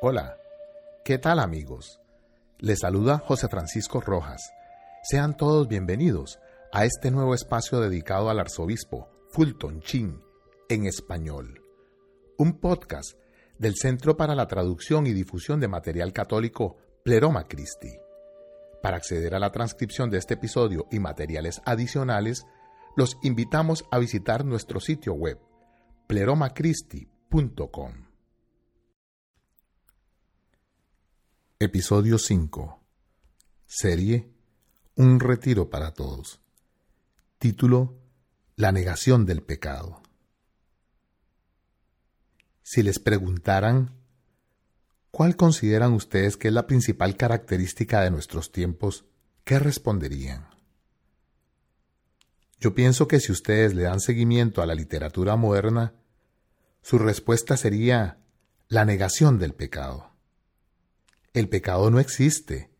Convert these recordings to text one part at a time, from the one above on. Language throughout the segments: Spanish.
Hola, ¿qué tal amigos? Les saluda José Francisco Rojas. Sean todos bienvenidos a este nuevo espacio dedicado al arzobispo Fulton Chin en español. Un podcast del Centro para la Traducción y Difusión de Material Católico Pleroma Christi. Para acceder a la transcripción de este episodio y materiales adicionales, los invitamos a visitar nuestro sitio web pleromacristi.com. Episodio 5. Serie Un retiro para todos. Título La negación del pecado. Si les preguntaran, ¿cuál consideran ustedes que es la principal característica de nuestros tiempos? ¿Qué responderían? Yo pienso que si ustedes le dan seguimiento a la literatura moderna, su respuesta sería la negación del pecado. El pecado no existe.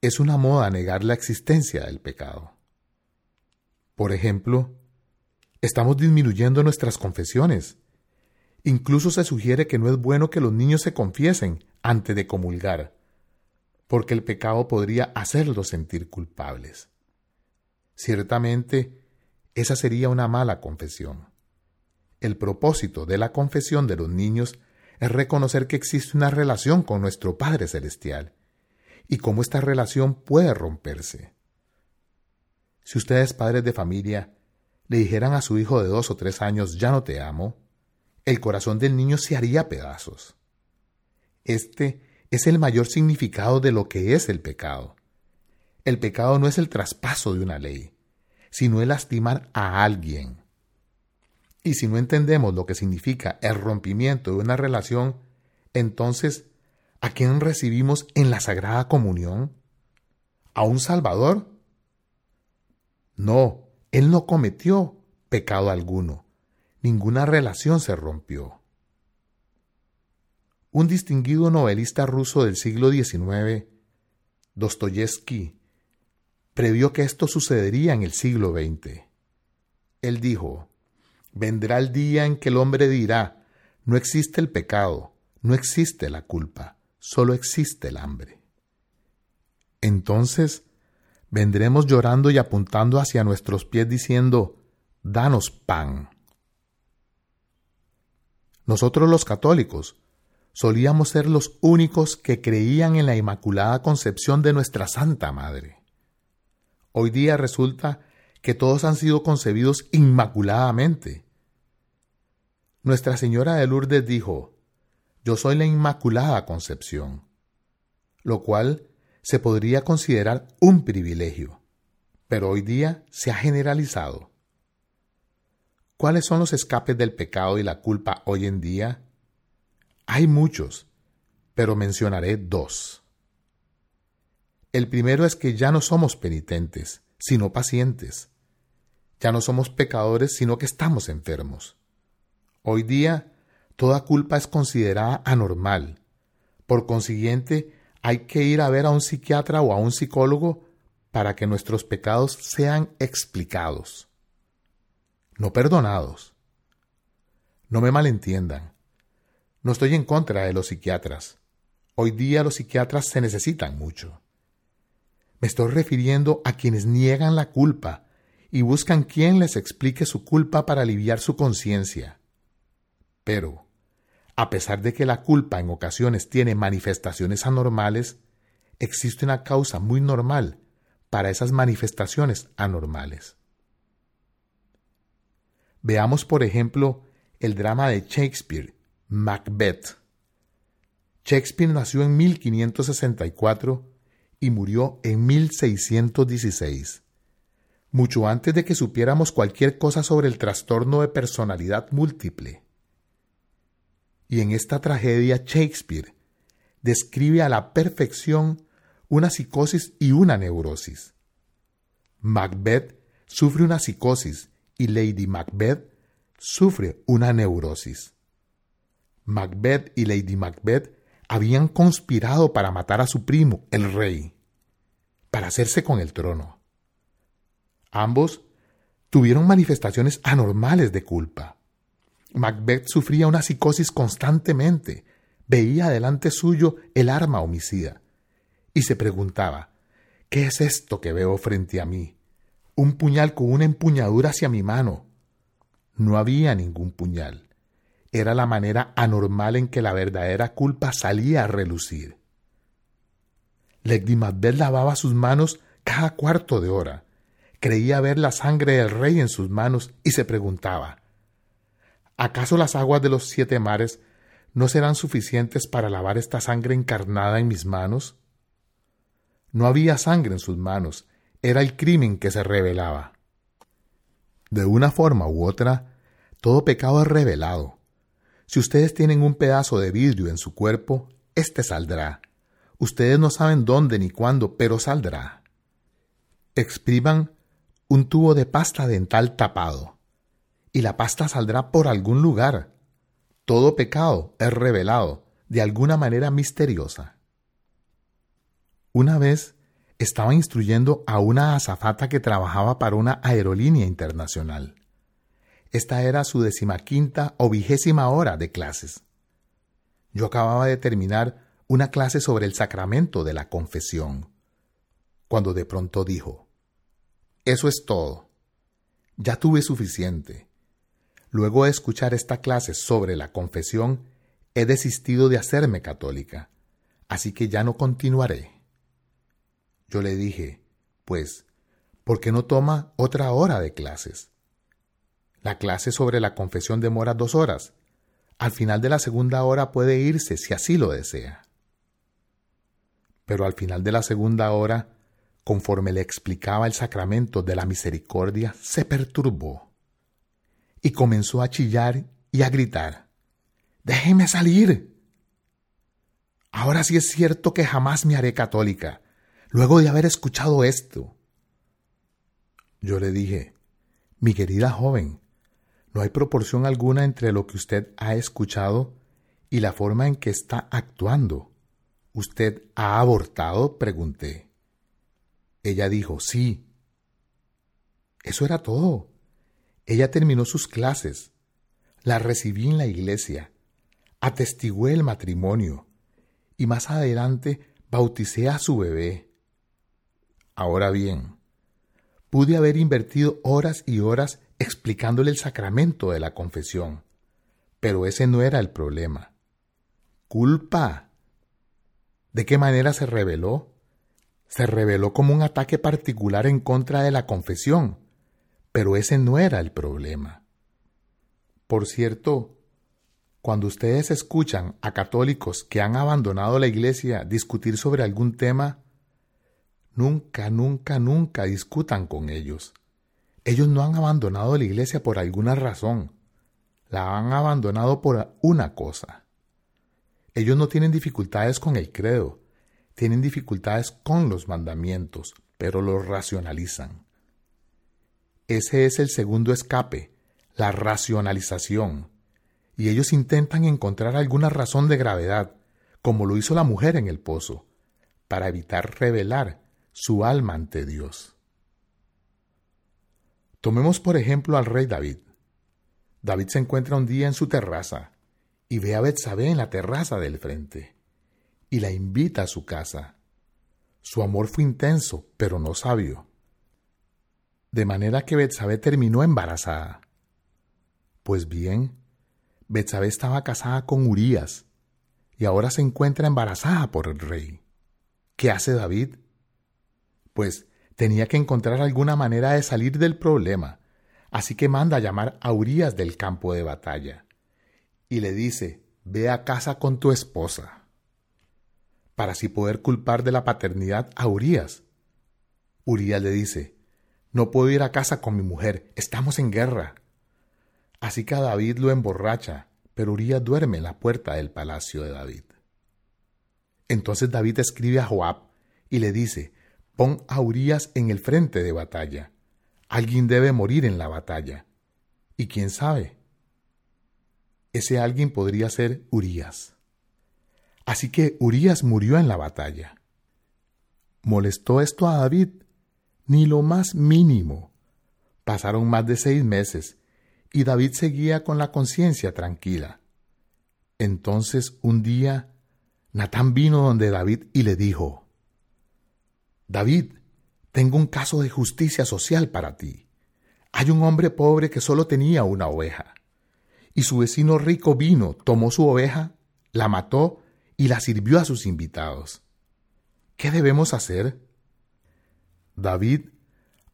Es una moda negar la existencia del pecado. Por ejemplo, estamos disminuyendo nuestras confesiones. Incluso se sugiere que no es bueno que los niños se confiesen antes de comulgar, porque el pecado podría hacerlos sentir culpables. Ciertamente, esa sería una mala confesión. El propósito de la confesión de los niños es reconocer que existe una relación con nuestro Padre Celestial y cómo esta relación puede romperse. Si ustedes, padres de familia, le dijeran a su hijo de dos o tres años ya no te amo, el corazón del niño se haría pedazos. Este es el mayor significado de lo que es el pecado. El pecado no es el traspaso de una ley, sino el lastimar a alguien, y si no entendemos lo que significa el rompimiento de una relación, entonces, ¿a quién recibimos en la Sagrada Comunión? ¿A un Salvador? No, Él no cometió pecado alguno. Ninguna relación se rompió. Un distinguido novelista ruso del siglo XIX, Dostoyevsky, previó que esto sucedería en el siglo XX. Él dijo, Vendrá el día en que el hombre dirá, no existe el pecado, no existe la culpa, solo existe el hambre. Entonces vendremos llorando y apuntando hacia nuestros pies diciendo, danos pan. Nosotros los católicos solíamos ser los únicos que creían en la Inmaculada Concepción de nuestra Santa Madre. Hoy día resulta que todos han sido concebidos inmaculadamente. Nuestra Señora de Lourdes dijo, Yo soy la Inmaculada Concepción, lo cual se podría considerar un privilegio, pero hoy día se ha generalizado. ¿Cuáles son los escapes del pecado y la culpa hoy en día? Hay muchos, pero mencionaré dos. El primero es que ya no somos penitentes, sino pacientes. Ya no somos pecadores, sino que estamos enfermos. Hoy día, toda culpa es considerada anormal. Por consiguiente, hay que ir a ver a un psiquiatra o a un psicólogo para que nuestros pecados sean explicados, no perdonados. No me malentiendan. No estoy en contra de los psiquiatras. Hoy día los psiquiatras se necesitan mucho. Me estoy refiriendo a quienes niegan la culpa y buscan quien les explique su culpa para aliviar su conciencia. Pero, a pesar de que la culpa en ocasiones tiene manifestaciones anormales, existe una causa muy normal para esas manifestaciones anormales. Veamos, por ejemplo, el drama de Shakespeare, Macbeth. Shakespeare nació en 1564 y murió en 1616, mucho antes de que supiéramos cualquier cosa sobre el trastorno de personalidad múltiple. Y en esta tragedia Shakespeare describe a la perfección una psicosis y una neurosis. Macbeth sufre una psicosis y Lady Macbeth sufre una neurosis. Macbeth y Lady Macbeth habían conspirado para matar a su primo, el rey, para hacerse con el trono. Ambos tuvieron manifestaciones anormales de culpa. Macbeth sufría una psicosis constantemente, veía delante suyo el arma homicida y se preguntaba, ¿qué es esto que veo frente a mí? Un puñal con una empuñadura hacia mi mano. No había ningún puñal. Era la manera anormal en que la verdadera culpa salía a relucir. Macbeth lavaba sus manos cada cuarto de hora. Creía ver la sangre del rey en sus manos y se preguntaba, ¿acaso las aguas de los siete mares no serán suficientes para lavar esta sangre encarnada en mis manos? No había sangre en sus manos, era el crimen que se revelaba. De una forma u otra, todo pecado es revelado. Si ustedes tienen un pedazo de vidrio en su cuerpo, éste saldrá. Ustedes no saben dónde ni cuándo, pero saldrá. Expriman un tubo de pasta dental tapado, y la pasta saldrá por algún lugar. Todo pecado es revelado de alguna manera misteriosa. Una vez estaba instruyendo a una azafata que trabajaba para una aerolínea internacional. Esta era su decimaquinta o vigésima hora de clases. Yo acababa de terminar una clase sobre el sacramento de la confesión, cuando de pronto dijo, Eso es todo. Ya tuve suficiente. Luego de escuchar esta clase sobre la confesión, he desistido de hacerme católica, así que ya no continuaré. Yo le dije, pues, ¿por qué no toma otra hora de clases? La clase sobre la confesión demora dos horas. Al final de la segunda hora puede irse si así lo desea. Pero al final de la segunda hora, conforme le explicaba el sacramento de la misericordia, se perturbó y comenzó a chillar y a gritar, Déjeme salir. Ahora sí es cierto que jamás me haré católica, luego de haber escuchado esto. Yo le dije, mi querida joven, no hay proporción alguna entre lo que usted ha escuchado y la forma en que está actuando. ¿Usted ha abortado? pregunté. Ella dijo, sí. Eso era todo. Ella terminó sus clases. La recibí en la iglesia. Atestigué el matrimonio. Y más adelante bauticé a su bebé. Ahora bien, pude haber invertido horas y horas explicándole el sacramento de la confesión. Pero ese no era el problema. Culpa ¿De qué manera se reveló? Se reveló como un ataque particular en contra de la confesión, pero ese no era el problema. Por cierto, cuando ustedes escuchan a católicos que han abandonado la iglesia discutir sobre algún tema, nunca, nunca, nunca discutan con ellos. Ellos no han abandonado la iglesia por alguna razón. La han abandonado por una cosa. Ellos no tienen dificultades con el credo, tienen dificultades con los mandamientos, pero los racionalizan. Ese es el segundo escape, la racionalización. Y ellos intentan encontrar alguna razón de gravedad, como lo hizo la mujer en el pozo, para evitar revelar su alma ante Dios. Tomemos por ejemplo al rey David. David se encuentra un día en su terraza, y ve a Betsabé en la terraza del frente y la invita a su casa. Su amor fue intenso, pero no sabio. De manera que Betsabé terminó embarazada. Pues bien, Betsabé estaba casada con Urías y ahora se encuentra embarazada por el rey. ¿Qué hace David? Pues tenía que encontrar alguna manera de salir del problema, así que manda a llamar a Urías del campo de batalla y le dice, ve a casa con tu esposa, para así poder culpar de la paternidad a Urias. Urias le dice, no puedo ir a casa con mi mujer, estamos en guerra. Así que a David lo emborracha, pero Urias duerme en la puerta del palacio de David. Entonces David escribe a Joab y le dice, pon a Urias en el frente de batalla. Alguien debe morir en la batalla. Y quién sabe, ese alguien podría ser Urías. Así que Urías murió en la batalla. ¿Molestó esto a David? Ni lo más mínimo. Pasaron más de seis meses y David seguía con la conciencia tranquila. Entonces un día Natán vino donde David y le dijo, David, tengo un caso de justicia social para ti. Hay un hombre pobre que solo tenía una oveja, y su vecino rico vino, tomó su oveja, la mató y la sirvió a sus invitados. ¿Qué debemos hacer? David,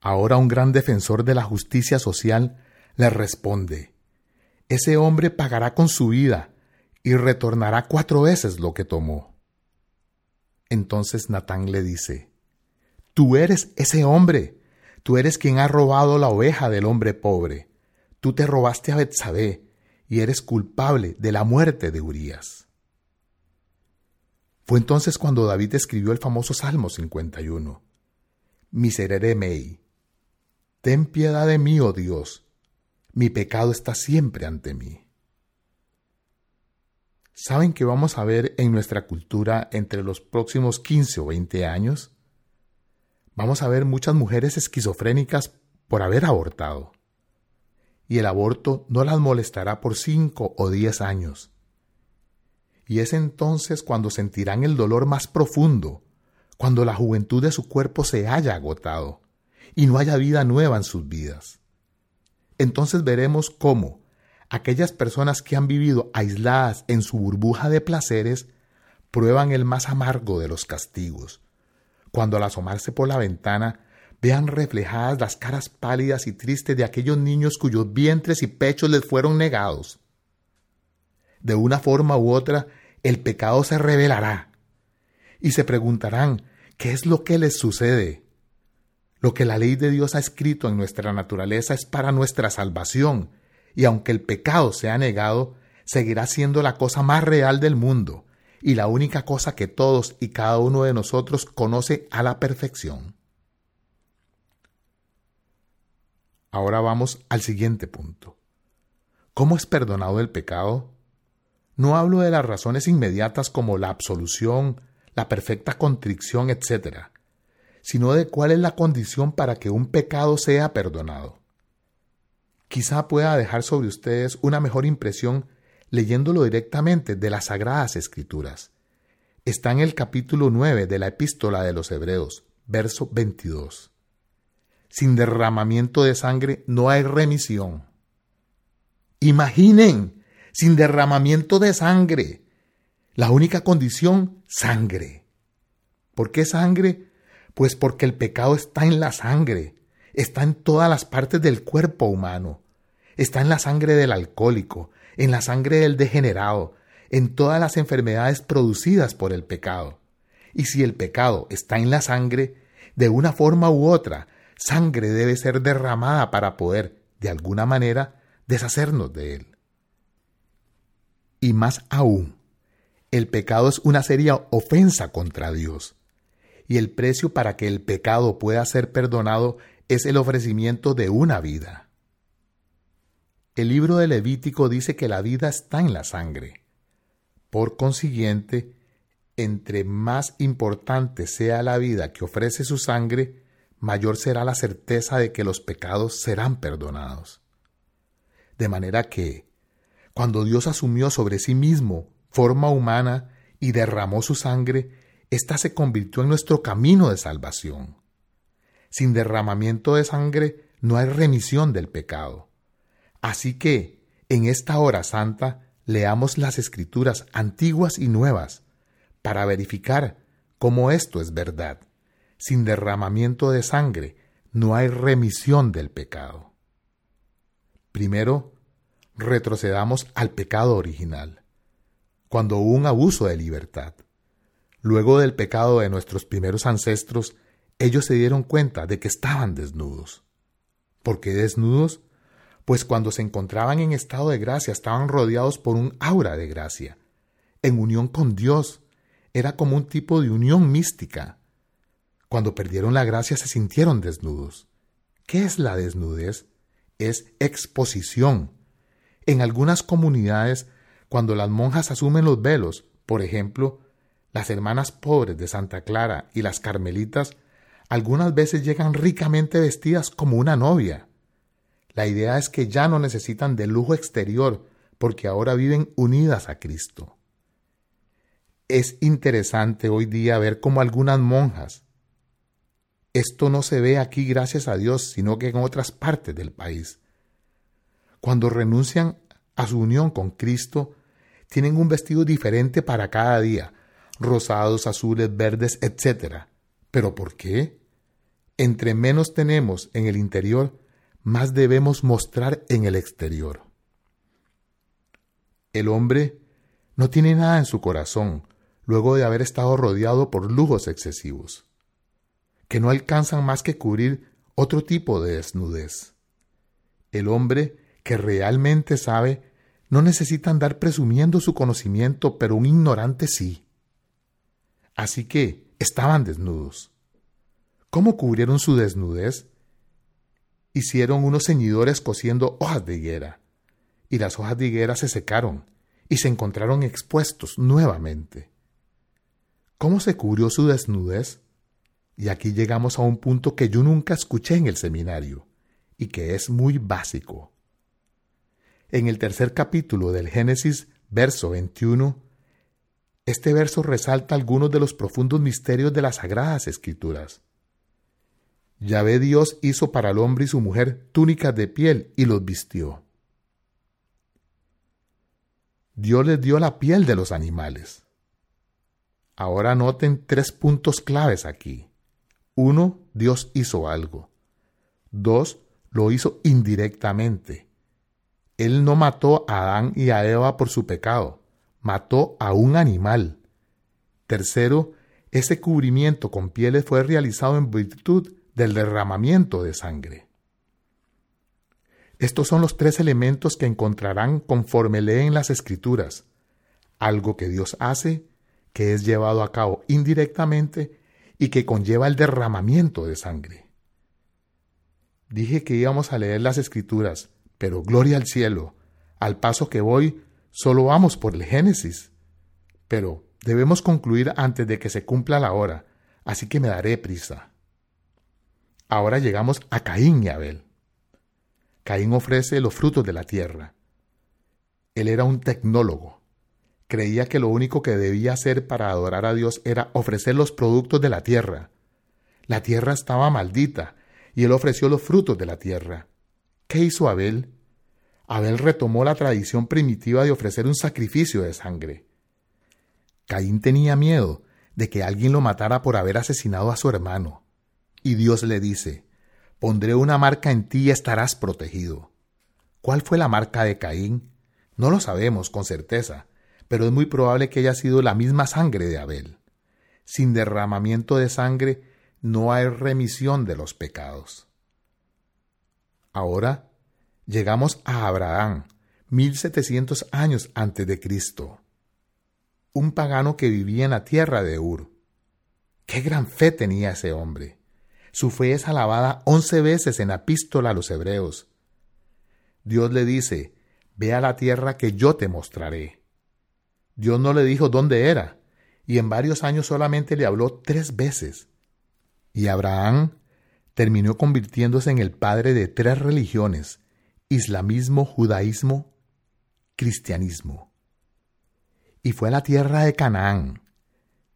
ahora un gran defensor de la justicia social, le responde, Ese hombre pagará con su vida y retornará cuatro veces lo que tomó. Entonces Natán le dice, Tú eres ese hombre, tú eres quien ha robado la oveja del hombre pobre, tú te robaste a Betsabé y eres culpable de la muerte de Urías. Fue entonces cuando David escribió el famoso Salmo 51. Miserere mei. Ten piedad de mí, oh Dios, mi pecado está siempre ante mí. ¿Saben qué vamos a ver en nuestra cultura entre los próximos 15 o 20 años? Vamos a ver muchas mujeres esquizofrénicas por haber abortado. Y el aborto no las molestará por 5 o 10 años. Y es entonces cuando sentirán el dolor más profundo, cuando la juventud de su cuerpo se haya agotado y no haya vida nueva en sus vidas. Entonces veremos cómo, aquellas personas que han vivido aisladas en su burbuja de placeres prueban el más amargo de los castigos, cuando al asomarse por la ventana vean reflejadas las caras pálidas y tristes de aquellos niños cuyos vientres y pechos les fueron negados. De una forma u otra, el pecado se revelará y se preguntarán qué es lo que les sucede. Lo que la ley de Dios ha escrito en nuestra naturaleza es para nuestra salvación y aunque el pecado sea negado, seguirá siendo la cosa más real del mundo y la única cosa que todos y cada uno de nosotros conoce a la perfección. Ahora vamos al siguiente punto. ¿Cómo es perdonado el pecado? No hablo de las razones inmediatas como la absolución, la perfecta contrición, etc., sino de cuál es la condición para que un pecado sea perdonado quizá pueda dejar sobre ustedes una mejor impresión leyéndolo directamente de las Sagradas Escrituras. Está en el capítulo 9 de la Epístola de los Hebreos, verso 22. Sin derramamiento de sangre no hay remisión. Imaginen, sin derramamiento de sangre. La única condición, sangre. ¿Por qué sangre? Pues porque el pecado está en la sangre está en todas las partes del cuerpo humano. Está en la sangre del alcohólico, en la sangre del degenerado, en todas las enfermedades producidas por el pecado. Y si el pecado está en la sangre, de una forma u otra, sangre debe ser derramada para poder, de alguna manera, deshacernos de él. Y más aún, el pecado es una seria ofensa contra Dios. Y el precio para que el pecado pueda ser perdonado es el ofrecimiento de una vida. El libro de Levítico dice que la vida está en la sangre. Por consiguiente, entre más importante sea la vida que ofrece su sangre, mayor será la certeza de que los pecados serán perdonados. De manera que, cuando Dios asumió sobre sí mismo forma humana y derramó su sangre, ésta se convirtió en nuestro camino de salvación. Sin derramamiento de sangre no hay remisión del pecado. Así que, en esta hora santa, leamos las escrituras antiguas y nuevas para verificar cómo esto es verdad. Sin derramamiento de sangre no hay remisión del pecado. Primero, retrocedamos al pecado original, cuando hubo un abuso de libertad. Luego del pecado de nuestros primeros ancestros, ellos se dieron cuenta de que estaban desnudos. ¿Por qué desnudos? Pues cuando se encontraban en estado de gracia estaban rodeados por un aura de gracia, en unión con Dios. Era como un tipo de unión mística. Cuando perdieron la gracia se sintieron desnudos. ¿Qué es la desnudez? Es exposición. En algunas comunidades, cuando las monjas asumen los velos, por ejemplo, las hermanas pobres de Santa Clara y las carmelitas algunas veces llegan ricamente vestidas como una novia. La idea es que ya no necesitan de lujo exterior porque ahora viven unidas a Cristo. Es interesante hoy día ver cómo algunas monjas, esto no se ve aquí gracias a Dios, sino que en otras partes del país, cuando renuncian a su unión con Cristo, tienen un vestido diferente para cada día, rosados, azules, verdes, etc. ¿Pero por qué? Entre menos tenemos en el interior, más debemos mostrar en el exterior. El hombre no tiene nada en su corazón luego de haber estado rodeado por lujos excesivos, que no alcanzan más que cubrir otro tipo de desnudez. El hombre que realmente sabe no necesita andar presumiendo su conocimiento, pero un ignorante sí. Así que estaban desnudos. ¿Cómo cubrieron su desnudez? Hicieron unos ceñidores cosiendo hojas de higuera y las hojas de higuera se secaron y se encontraron expuestos nuevamente. ¿Cómo se cubrió su desnudez? Y aquí llegamos a un punto que yo nunca escuché en el seminario y que es muy básico. En el tercer capítulo del Génesis, verso 21, este verso resalta algunos de los profundos misterios de las sagradas escrituras. Yahvé Dios hizo para el hombre y su mujer túnicas de piel y los vistió. Dios les dio la piel de los animales. Ahora noten tres puntos claves aquí. Uno, Dios hizo algo. Dos, lo hizo indirectamente. Él no mató a Adán y a Eva por su pecado, mató a un animal. Tercero, ese cubrimiento con pieles fue realizado en virtud del derramamiento de sangre. Estos son los tres elementos que encontrarán conforme leen las escrituras. Algo que Dios hace, que es llevado a cabo indirectamente y que conlleva el derramamiento de sangre. Dije que íbamos a leer las escrituras, pero gloria al cielo, al paso que voy, solo vamos por el Génesis. Pero debemos concluir antes de que se cumpla la hora, así que me daré prisa. Ahora llegamos a Caín y Abel. Caín ofrece los frutos de la tierra. Él era un tecnólogo. Creía que lo único que debía hacer para adorar a Dios era ofrecer los productos de la tierra. La tierra estaba maldita y él ofreció los frutos de la tierra. ¿Qué hizo Abel? Abel retomó la tradición primitiva de ofrecer un sacrificio de sangre. Caín tenía miedo de que alguien lo matara por haber asesinado a su hermano. Y Dios le dice, Pondré una marca en ti y estarás protegido. ¿Cuál fue la marca de Caín? No lo sabemos con certeza, pero es muy probable que haya sido la misma sangre de Abel. Sin derramamiento de sangre no hay remisión de los pecados. Ahora llegamos a Abraham, mil setecientos años antes de Cristo, un pagano que vivía en la tierra de Ur. Qué gran fe tenía ese hombre. Su fe es alabada once veces en la epístola a los hebreos. Dios le dice, Ve a la tierra que yo te mostraré. Dios no le dijo dónde era, y en varios años solamente le habló tres veces. Y Abraham terminó convirtiéndose en el padre de tres religiones, islamismo, judaísmo, cristianismo. Y fue a la tierra de Canaán.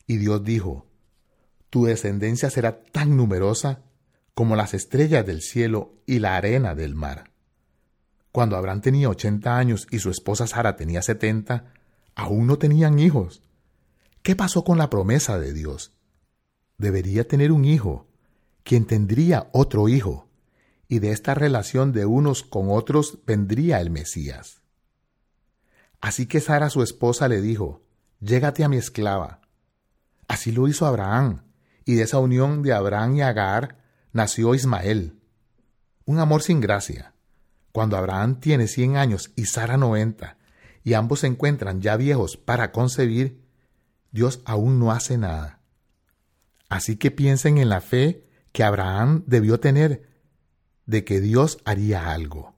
Y Dios dijo, tu descendencia será tan numerosa como las estrellas del cielo y la arena del mar. Cuando Abraham tenía ochenta años y su esposa Sara tenía setenta, aún no tenían hijos. ¿Qué pasó con la promesa de Dios? Debería tener un hijo, quien tendría otro hijo, y de esta relación de unos con otros vendría el Mesías. Así que Sara su esposa le dijo, Llégate a mi esclava. Así lo hizo Abraham, y de esa unión de Abraham y Agar nació Ismael. Un amor sin gracia. Cuando Abraham tiene cien años y Sara noventa, y ambos se encuentran ya viejos para concebir, Dios aún no hace nada. Así que piensen en la fe que Abraham debió tener de que Dios haría algo.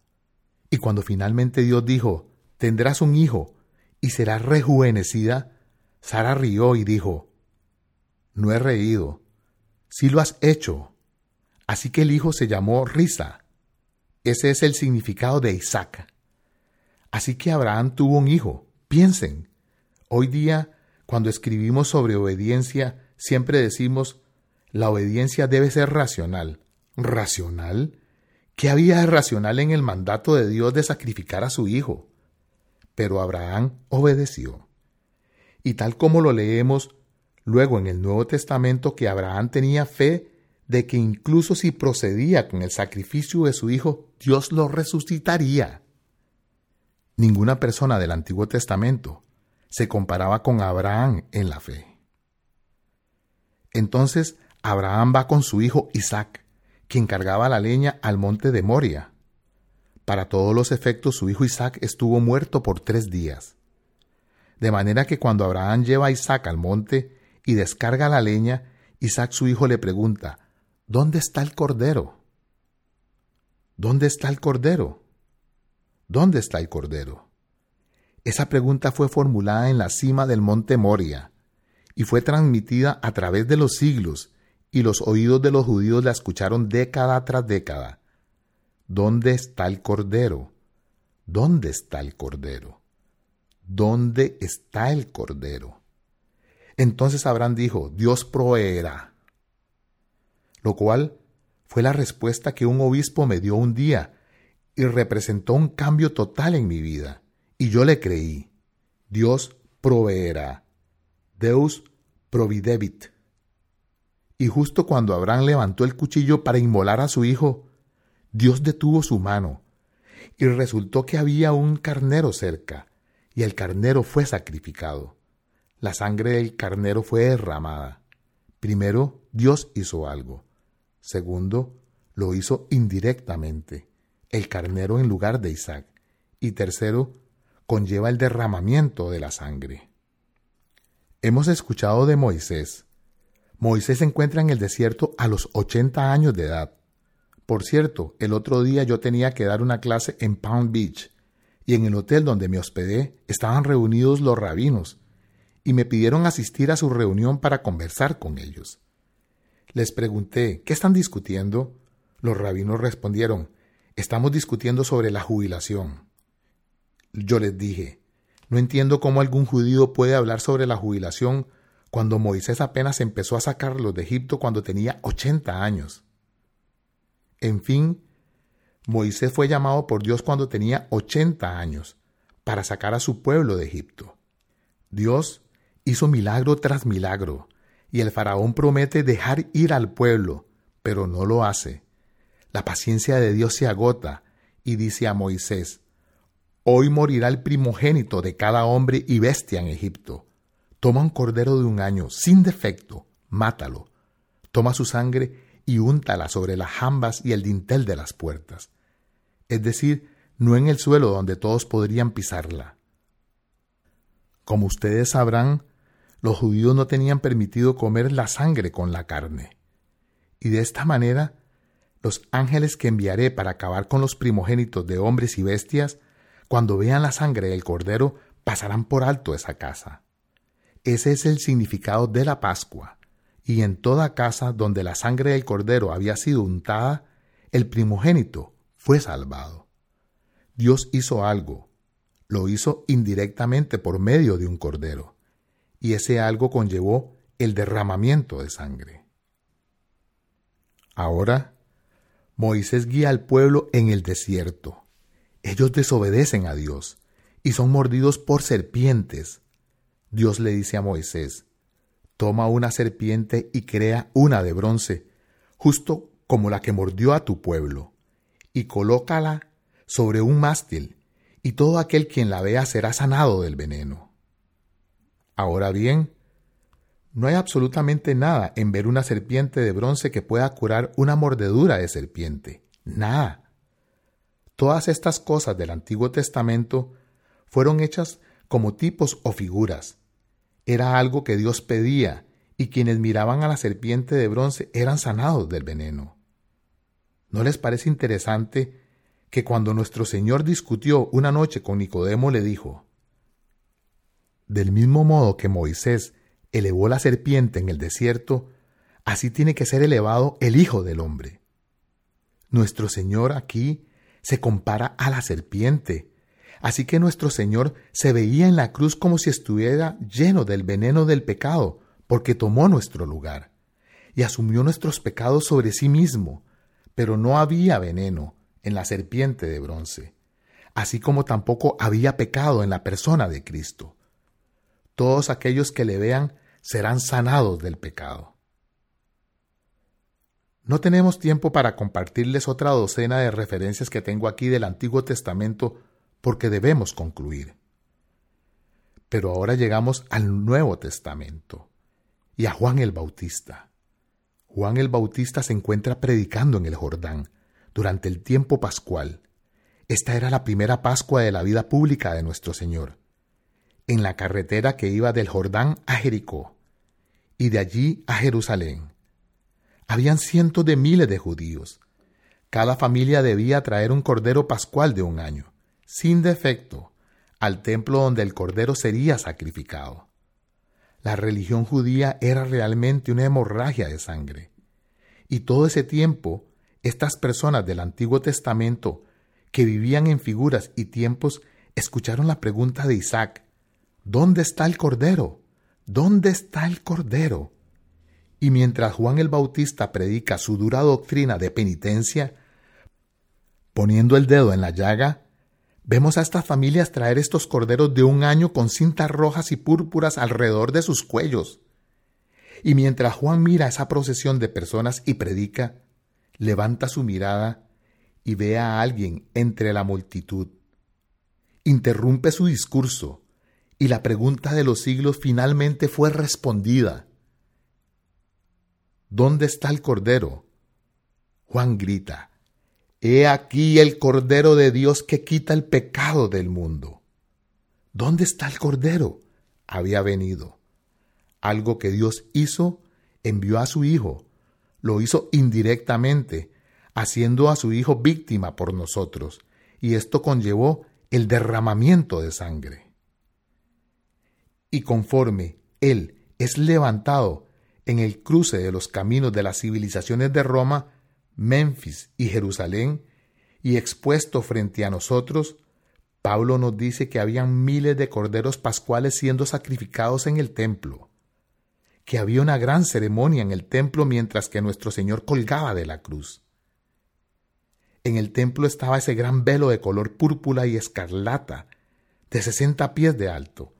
Y cuando finalmente Dios dijo, tendrás un hijo y serás rejuvenecida, Sara rió y dijo, no he reído, sí lo has hecho. Así que el hijo se llamó Risa. Ese es el significado de Isaac. Así que Abraham tuvo un hijo. Piensen, hoy día, cuando escribimos sobre obediencia, siempre decimos, la obediencia debe ser racional. ¿Racional? ¿Qué había de racional en el mandato de Dios de sacrificar a su hijo? Pero Abraham obedeció. Y tal como lo leemos luego en el Nuevo Testamento que Abraham tenía fe de que incluso si procedía con el sacrificio de su hijo, Dios lo resucitaría. Ninguna persona del Antiguo Testamento se comparaba con Abraham en la fe. Entonces Abraham va con su hijo Isaac, quien cargaba la leña al monte de Moria. Para todos los efectos su hijo Isaac estuvo muerto por tres días. De manera que cuando Abraham lleva a Isaac al monte y descarga la leña, Isaac su hijo le pregunta, ¿Dónde está el cordero? ¿Dónde está el cordero? ¿Dónde está el cordero? Esa pregunta fue formulada en la cima del monte Moria y fue transmitida a través de los siglos y los oídos de los judíos la escucharon década tras década. ¿Dónde está el cordero? ¿Dónde está el cordero? ¿Dónde está el cordero? Entonces Abraham dijo, Dios proveerá. Lo cual fue la respuesta que un obispo me dio un día y representó un cambio total en mi vida. Y yo le creí. Dios proveerá. Deus providebit. Y justo cuando Abraham levantó el cuchillo para inmolar a su hijo, Dios detuvo su mano, y resultó que había un carnero cerca, y el carnero fue sacrificado. La sangre del carnero fue derramada. Primero, Dios hizo algo. Segundo, lo hizo indirectamente, el carnero en lugar de Isaac. Y tercero, conlleva el derramamiento de la sangre. Hemos escuchado de Moisés. Moisés se encuentra en el desierto a los 80 años de edad. Por cierto, el otro día yo tenía que dar una clase en Palm Beach y en el hotel donde me hospedé estaban reunidos los rabinos y me pidieron asistir a su reunión para conversar con ellos. Les pregunté, ¿qué están discutiendo? Los rabinos respondieron, estamos discutiendo sobre la jubilación. Yo les dije, no entiendo cómo algún judío puede hablar sobre la jubilación cuando Moisés apenas empezó a sacarlos de Egipto cuando tenía 80 años. En fin, Moisés fue llamado por Dios cuando tenía 80 años para sacar a su pueblo de Egipto. Dios hizo milagro tras milagro, y el faraón promete dejar ir al pueblo, pero no lo hace. La paciencia de Dios se agota, y dice a Moisés, Hoy morirá el primogénito de cada hombre y bestia en Egipto. Toma un cordero de un año, sin defecto, mátalo. Toma su sangre y úntala sobre las jambas y el dintel de las puertas. Es decir, no en el suelo donde todos podrían pisarla. Como ustedes sabrán, los judíos no tenían permitido comer la sangre con la carne. Y de esta manera, los ángeles que enviaré para acabar con los primogénitos de hombres y bestias, cuando vean la sangre del cordero, pasarán por alto esa casa. Ese es el significado de la Pascua, y en toda casa donde la sangre del cordero había sido untada, el primogénito fue salvado. Dios hizo algo, lo hizo indirectamente por medio de un cordero y ese algo conllevó el derramamiento de sangre. Ahora, Moisés guía al pueblo en el desierto. Ellos desobedecen a Dios y son mordidos por serpientes. Dios le dice a Moisés, toma una serpiente y crea una de bronce, justo como la que mordió a tu pueblo, y colócala sobre un mástil, y todo aquel quien la vea será sanado del veneno. Ahora bien, no hay absolutamente nada en ver una serpiente de bronce que pueda curar una mordedura de serpiente. Nada. Todas estas cosas del Antiguo Testamento fueron hechas como tipos o figuras. Era algo que Dios pedía y quienes miraban a la serpiente de bronce eran sanados del veneno. ¿No les parece interesante que cuando nuestro Señor discutió una noche con Nicodemo le dijo, del mismo modo que Moisés elevó la serpiente en el desierto, así tiene que ser elevado el Hijo del Hombre. Nuestro Señor aquí se compara a la serpiente, Así que nuestro Señor se veía en la cruz como si estuviera lleno del veneno del pecado, porque tomó nuestro lugar y asumió nuestros pecados sobre sí mismo, pero no había veneno en la serpiente de bronce, así como tampoco había pecado en la persona de Cristo. Todos aquellos que le vean serán sanados del pecado. No tenemos tiempo para compartirles otra docena de referencias que tengo aquí del Antiguo Testamento porque debemos concluir. Pero ahora llegamos al Nuevo Testamento y a Juan el Bautista. Juan el Bautista se encuentra predicando en el Jordán durante el tiempo pascual. Esta era la primera Pascua de la vida pública de nuestro Señor, en la carretera que iba del Jordán a Jericó y de allí a Jerusalén. Habían cientos de miles de judíos. Cada familia debía traer un cordero pascual de un año sin defecto, al templo donde el cordero sería sacrificado. La religión judía era realmente una hemorragia de sangre. Y todo ese tiempo, estas personas del Antiguo Testamento, que vivían en figuras y tiempos, escucharon la pregunta de Isaac, ¿Dónde está el Cordero? ¿Dónde está el Cordero? Y mientras Juan el Bautista predica su dura doctrina de penitencia, poniendo el dedo en la llaga, Vemos a estas familias traer estos corderos de un año con cintas rojas y púrpuras alrededor de sus cuellos. Y mientras Juan mira esa procesión de personas y predica, levanta su mirada y ve a alguien entre la multitud. Interrumpe su discurso y la pregunta de los siglos finalmente fue respondida. ¿Dónde está el cordero? Juan grita, He aquí el Cordero de Dios que quita el pecado del mundo. ¿Dónde está el Cordero? Había venido. Algo que Dios hizo, envió a su Hijo. Lo hizo indirectamente, haciendo a su Hijo víctima por nosotros, y esto conllevó el derramamiento de sangre. Y conforme Él es levantado en el cruce de los caminos de las civilizaciones de Roma, Memphis y Jerusalén, y expuesto frente a nosotros, Pablo nos dice que habían miles de corderos pascuales siendo sacrificados en el templo, que había una gran ceremonia en el templo mientras que nuestro Señor colgaba de la cruz. En el templo estaba ese gran velo de color púrpura y escarlata, de sesenta pies de alto,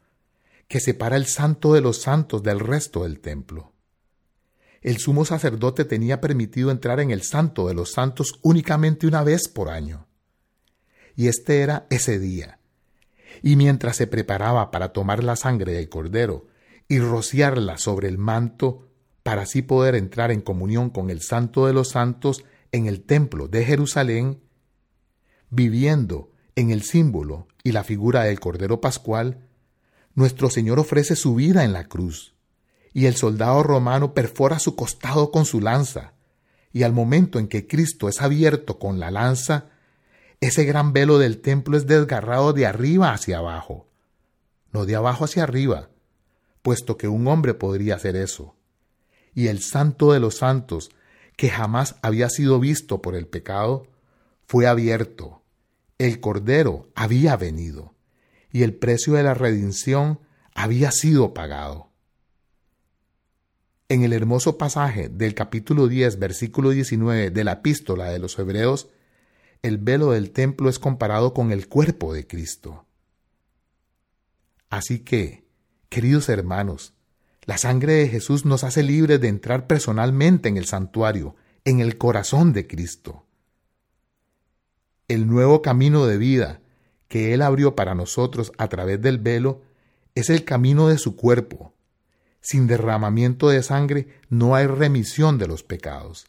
que separa el santo de los santos del resto del templo el sumo sacerdote tenía permitido entrar en el santo de los santos únicamente una vez por año. Y este era ese día. Y mientras se preparaba para tomar la sangre del cordero y rociarla sobre el manto, para así poder entrar en comunión con el santo de los santos en el templo de Jerusalén, viviendo en el símbolo y la figura del Cordero Pascual, nuestro Señor ofrece su vida en la cruz y el soldado romano perfora su costado con su lanza, y al momento en que Cristo es abierto con la lanza, ese gran velo del templo es desgarrado de arriba hacia abajo, no de abajo hacia arriba, puesto que un hombre podría hacer eso. Y el santo de los santos, que jamás había sido visto por el pecado, fue abierto. El Cordero había venido, y el precio de la redención había sido pagado. En el hermoso pasaje del capítulo 10, versículo 19 de la epístola de los Hebreos, el velo del templo es comparado con el cuerpo de Cristo. Así que, queridos hermanos, la sangre de Jesús nos hace libres de entrar personalmente en el santuario, en el corazón de Cristo. El nuevo camino de vida que Él abrió para nosotros a través del velo es el camino de su cuerpo, sin derramamiento de sangre no hay remisión de los pecados.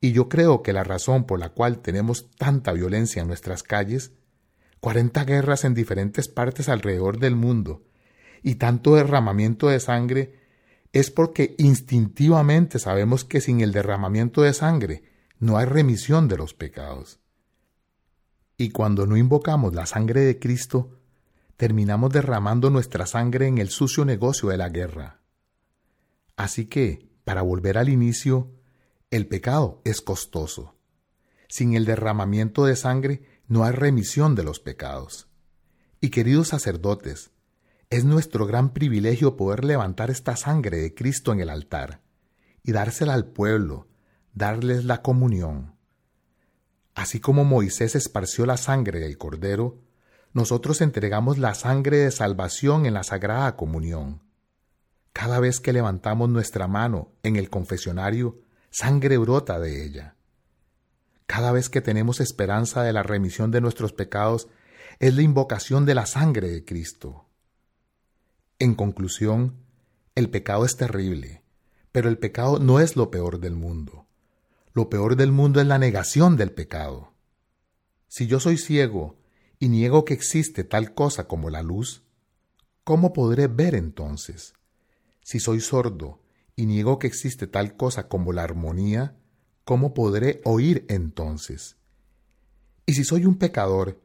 Y yo creo que la razón por la cual tenemos tanta violencia en nuestras calles, cuarenta guerras en diferentes partes alrededor del mundo, y tanto derramamiento de sangre, es porque instintivamente sabemos que sin el derramamiento de sangre no hay remisión de los pecados. Y cuando no invocamos la sangre de Cristo, terminamos derramando nuestra sangre en el sucio negocio de la guerra. Así que, para volver al inicio, el pecado es costoso. Sin el derramamiento de sangre no hay remisión de los pecados. Y queridos sacerdotes, es nuestro gran privilegio poder levantar esta sangre de Cristo en el altar y dársela al pueblo, darles la comunión. Así como Moisés esparció la sangre del cordero, nosotros entregamos la sangre de salvación en la sagrada comunión. Cada vez que levantamos nuestra mano en el confesionario, sangre brota de ella. Cada vez que tenemos esperanza de la remisión de nuestros pecados, es la invocación de la sangre de Cristo. En conclusión, el pecado es terrible, pero el pecado no es lo peor del mundo. Lo peor del mundo es la negación del pecado. Si yo soy ciego y niego que existe tal cosa como la luz, ¿cómo podré ver entonces? Si soy sordo y niego que existe tal cosa como la armonía, ¿cómo podré oír entonces? Y si soy un pecador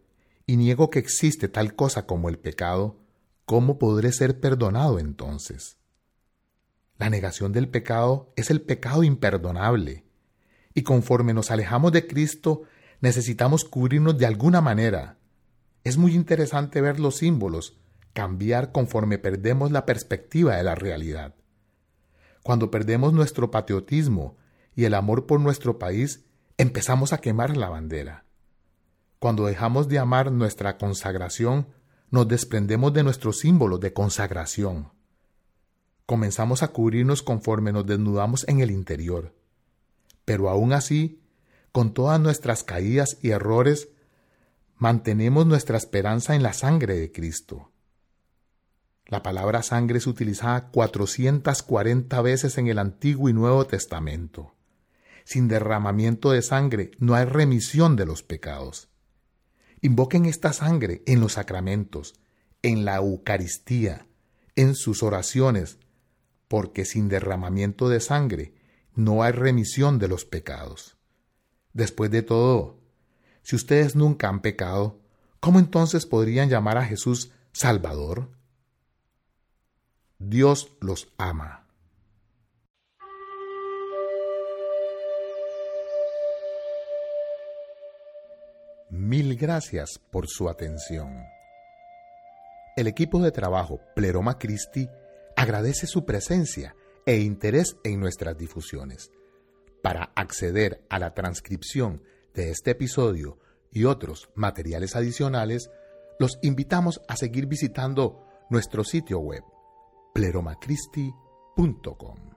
y niego que existe tal cosa como el pecado, ¿cómo podré ser perdonado entonces? La negación del pecado es el pecado imperdonable, y conforme nos alejamos de Cristo, necesitamos cubrirnos de alguna manera, es muy interesante ver los símbolos cambiar conforme perdemos la perspectiva de la realidad. Cuando perdemos nuestro patriotismo y el amor por nuestro país, empezamos a quemar la bandera. Cuando dejamos de amar nuestra consagración, nos desprendemos de nuestros símbolos de consagración. Comenzamos a cubrirnos conforme nos desnudamos en el interior. Pero aún así, con todas nuestras caídas y errores, mantenemos nuestra esperanza en la sangre de Cristo. La palabra sangre es utilizada 440 veces en el Antiguo y Nuevo Testamento. Sin derramamiento de sangre no hay remisión de los pecados. Invoquen esta sangre en los sacramentos, en la Eucaristía, en sus oraciones, porque sin derramamiento de sangre no hay remisión de los pecados. Después de todo, si ustedes nunca han pecado, ¿cómo entonces podrían llamar a Jesús Salvador? Dios los ama. Mil gracias por su atención. El equipo de trabajo Pleroma Christi agradece su presencia e interés en nuestras difusiones. Para acceder a la transcripción de este episodio y otros materiales adicionales, los invitamos a seguir visitando nuestro sitio web pleromacristi.com.